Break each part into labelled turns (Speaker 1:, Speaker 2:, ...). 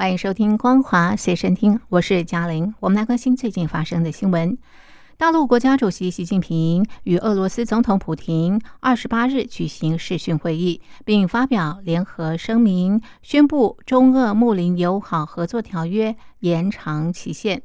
Speaker 1: 欢迎收听《光华随身听》，我是嘉玲。我们来关心最近发生的新闻。大陆国家主席习近平与俄罗斯总统普京二十八日举行视讯会议，并发表联合声明，宣布中俄睦邻友好合作条约延长期限。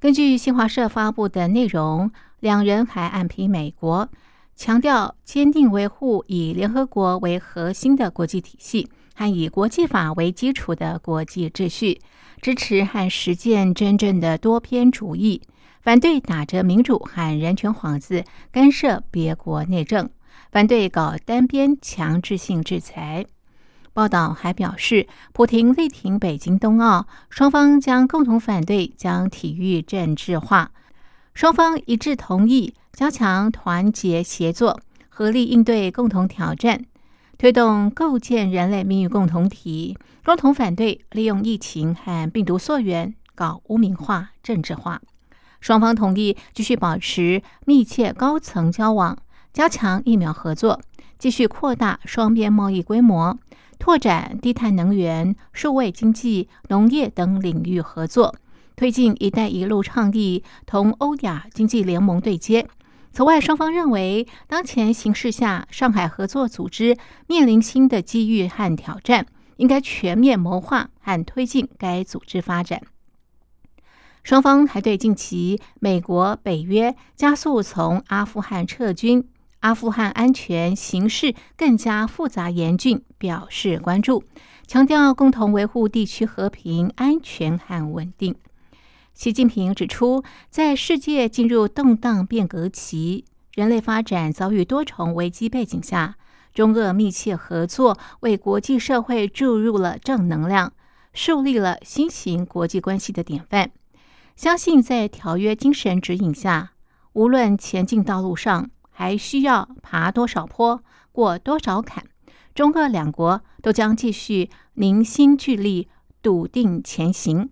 Speaker 1: 根据新华社发布的内容，两人还暗批美国，强调坚定维护以联合国为核心的国际体系和以国际法为基础的国际秩序，支持和实践真正的多边主义。反对打着民主和人权幌子干涉别国内政，反对搞单边强制性制裁。报道还表示，普廷力挺北京冬奥，双方将共同反对将体育政治化。双方一致同意加强团结协作，合力应对共同挑战，推动构建人类命运共同体，共同反对利用疫情和病毒溯源搞污名化、政治化。双方同意继续保持密切高层交往，加强疫苗合作，继续扩大双边贸易规模，拓展低碳能源、数位经济、农业等领域合作，推进“一带一路”倡议，同欧亚经济联盟对接。此外，双方认为，当前形势下，上海合作组织面临新的机遇和挑战，应该全面谋划和推进该组织发展。双方还对近期美国、北约加速从阿富汗撤军、阿富汗安全形势更加复杂严峻表示关注，强调共同维护地区和平、安全和稳定。习近平指出，在世界进入动荡变革期、人类发展遭遇多重危机背景下，中俄密切合作为国际社会注入了正能量，树立了新型国际关系的典范。相信在条约精神指引下，无论前进道路上还需要爬多少坡、过多少坎，中俄两国都将继续凝心聚力、笃定前行。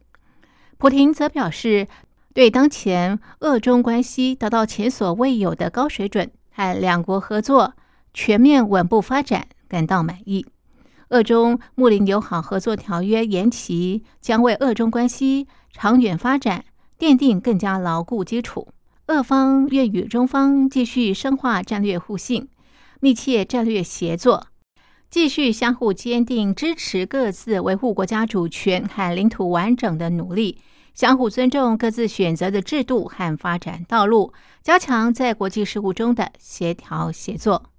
Speaker 1: 普廷则表示，对当前俄中关系达到前所未有的高水准和两国合作全面稳步发展感到满意。俄中睦邻友好合作条约延期，将为俄中关系长远发展。奠定更加牢固基础。俄方愿与中方继续深化战略互信、密切战略协作，继续相互坚定支持各自维护国家主权和领土完整的努力，相互尊重各自选择的制度和发展道路，加强在国际事务中的协调协作。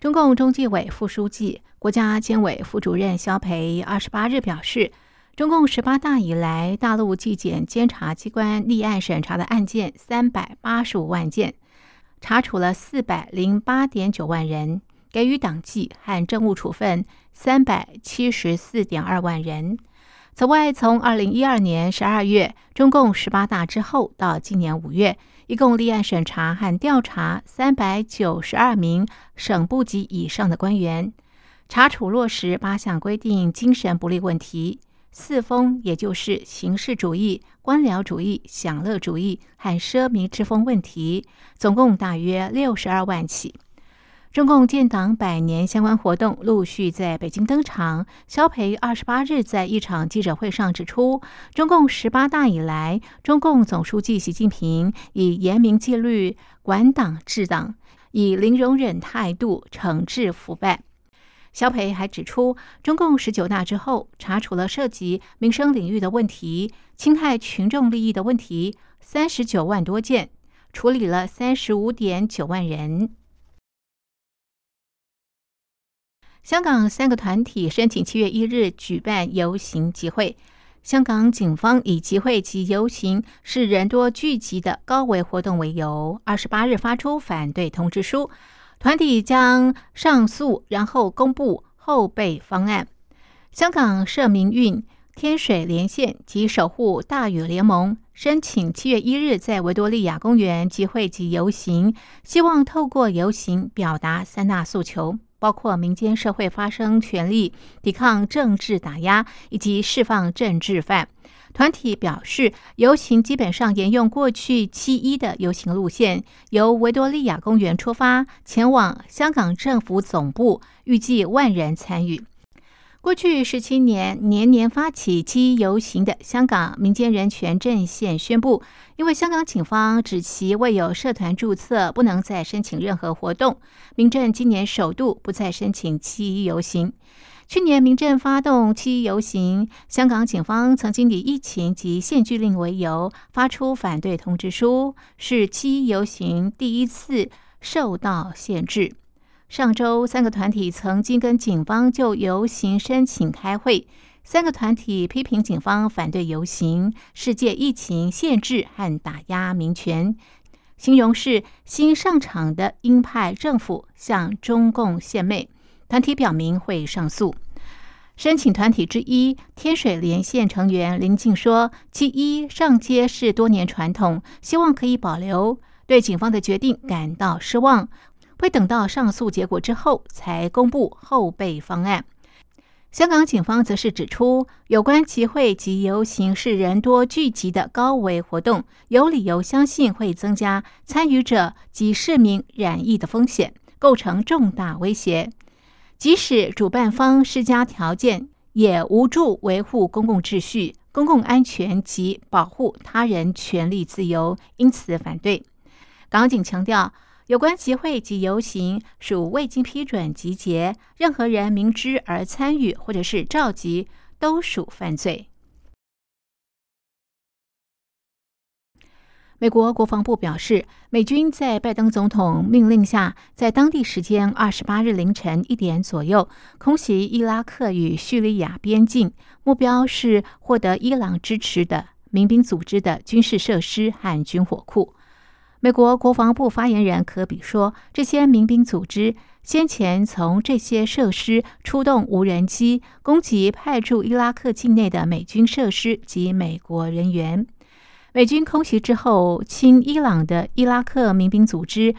Speaker 1: 中共中纪委副书记、国家监委副主任肖培二十八日表示。中共十八大以来，大陆纪检监察机关立案审查的案件三百八十五万件，查处了四百零八点九万人，给予党纪和政务处分三百七十四点二万人。此外，从二零一二年十二月中共十八大之后到今年五月，一共立案审查和调查三百九十二名省部级以上的官员，查处落实八项规定精神不利问题。四风，也就是形式主义、官僚主义、享乐主义和奢靡之风问题，总共大约六十二万起。中共建党百年相关活动陆续在北京登场。肖培二十八日在一场记者会上指出，中共十八大以来，中共总书记习近平以严明纪律管党治党，以零容忍态度惩治腐败。肖培还指出，中共十九大之后，查处了涉及民生领域的问题、侵害群众利益的问题三十九万多件，处理了三十五点九万人。香港三个团体申请七月一日举办游行集会，香港警方以集会及游行是人多聚集的高危活动为由，二十八日发出反对通知书。团体将上诉，然后公布后备方案。香港社民运天水连线及守护大雨联盟申请七月一日在维多利亚公园集会及游行，希望透过游行表达三大诉求，包括民间社会发声权利、抵抗政治打压以及释放政治犯。团体表示，游行基本上沿用过去七一的游行路线，由维多利亚公园出发，前往香港政府总部，预计万人参与。过去十七年，年年发起七一游行的香港民间人权阵线宣布，因为香港警方指其未有社团注册，不能再申请任何活动。民阵今年首度不再申请七一游行。去年民阵发动七一游行，香港警方曾经以疫情及限聚令为由发出反对通知书，是七一游行第一次受到限制。上周，三个团体曾经跟警方就游行申请开会。三个团体批评警方反对游行，世界疫情限制和打压民权，形容是新上场的鹰派政府向中共献媚。团体表明会上诉。申请团体之一天水连线成员林静说：“其一上街是多年传统，希望可以保留。对警方的决定感到失望。”会等到上诉结果之后才公布后备方案。香港警方则是指出，有关集会及游行是人多聚集的高危活动，有理由相信会增加参与者及市民染疫的风险，构成重大威胁。即使主办方施加条件，也无助维护公共秩序、公共安全及保护他人权利自由，因此反对。港警强调。有关集会及游行属未经批准集结，任何人明知而参与或者是召集，都属犯罪。美国国防部表示，美军在拜登总统命令下，在当地时间二十八日凌晨一点左右空袭伊拉克与叙利亚边境，目标是获得伊朗支持的民兵组织的军事设施和军火库。美国国防部发言人科比说：“这些民兵组织先前从这些设施出动无人机攻击派驻伊拉克境内的美军设施及美国人员。美军空袭之后，亲伊朗的伊拉克民兵组织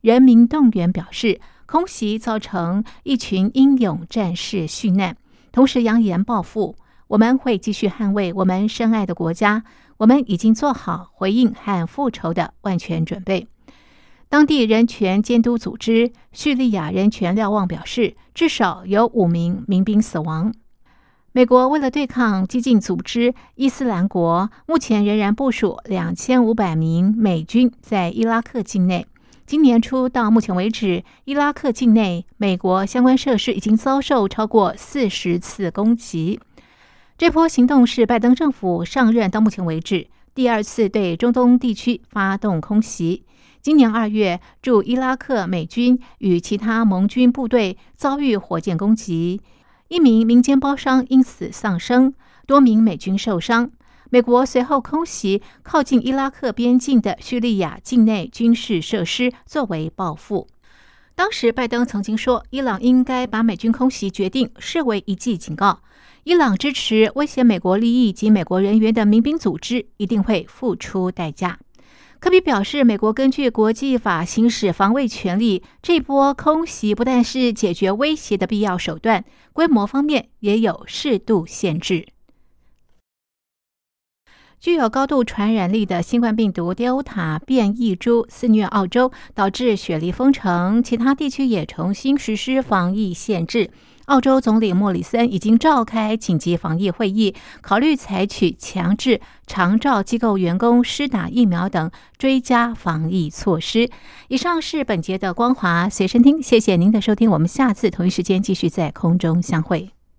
Speaker 1: 人民动员表示，空袭造成一群英勇战士殉难，同时扬言报复。我们会继续捍卫我们深爱的国家。”我们已经做好回应和复仇的万全准备。当地人权监督组织叙利亚人权瞭望表示，至少有五名民兵死亡。美国为了对抗激进组织伊斯兰国，目前仍然部署两千五百名美军在伊拉克境内。今年初到目前为止，伊拉克境内美国相关设施已经遭受超过四十次攻击。这波行动是拜登政府上任到目前为止第二次对中东地区发动空袭。今年二月，驻伊拉克美军与其他盟军部队遭遇火箭攻击，一名民间包商因此丧生，多名美军受伤。美国随后空袭靠近伊拉克边境的叙利亚境内军事设施，作为报复。当时，拜登曾经说，伊朗应该把美军空袭决定视为一记警告。伊朗支持威胁美国利益及美国人员的民兵组织一定会付出代价。科比表示，美国根据国际法行使防卫权利，这波空袭不但是解决威胁的必要手段，规模方面也有适度限制。具有高度传染力的新冠病毒 Delta 变异株肆虐澳洲，导致雪梨封城，其他地区也重新实施防疫限制。澳洲总理莫里森已经召开紧急防疫会议，考虑采取强制长照机构员工施打疫苗等追加防疫措施。以上是本节的光华随身听，谢谢您的收听，我们下次同一时间继续在空中相会。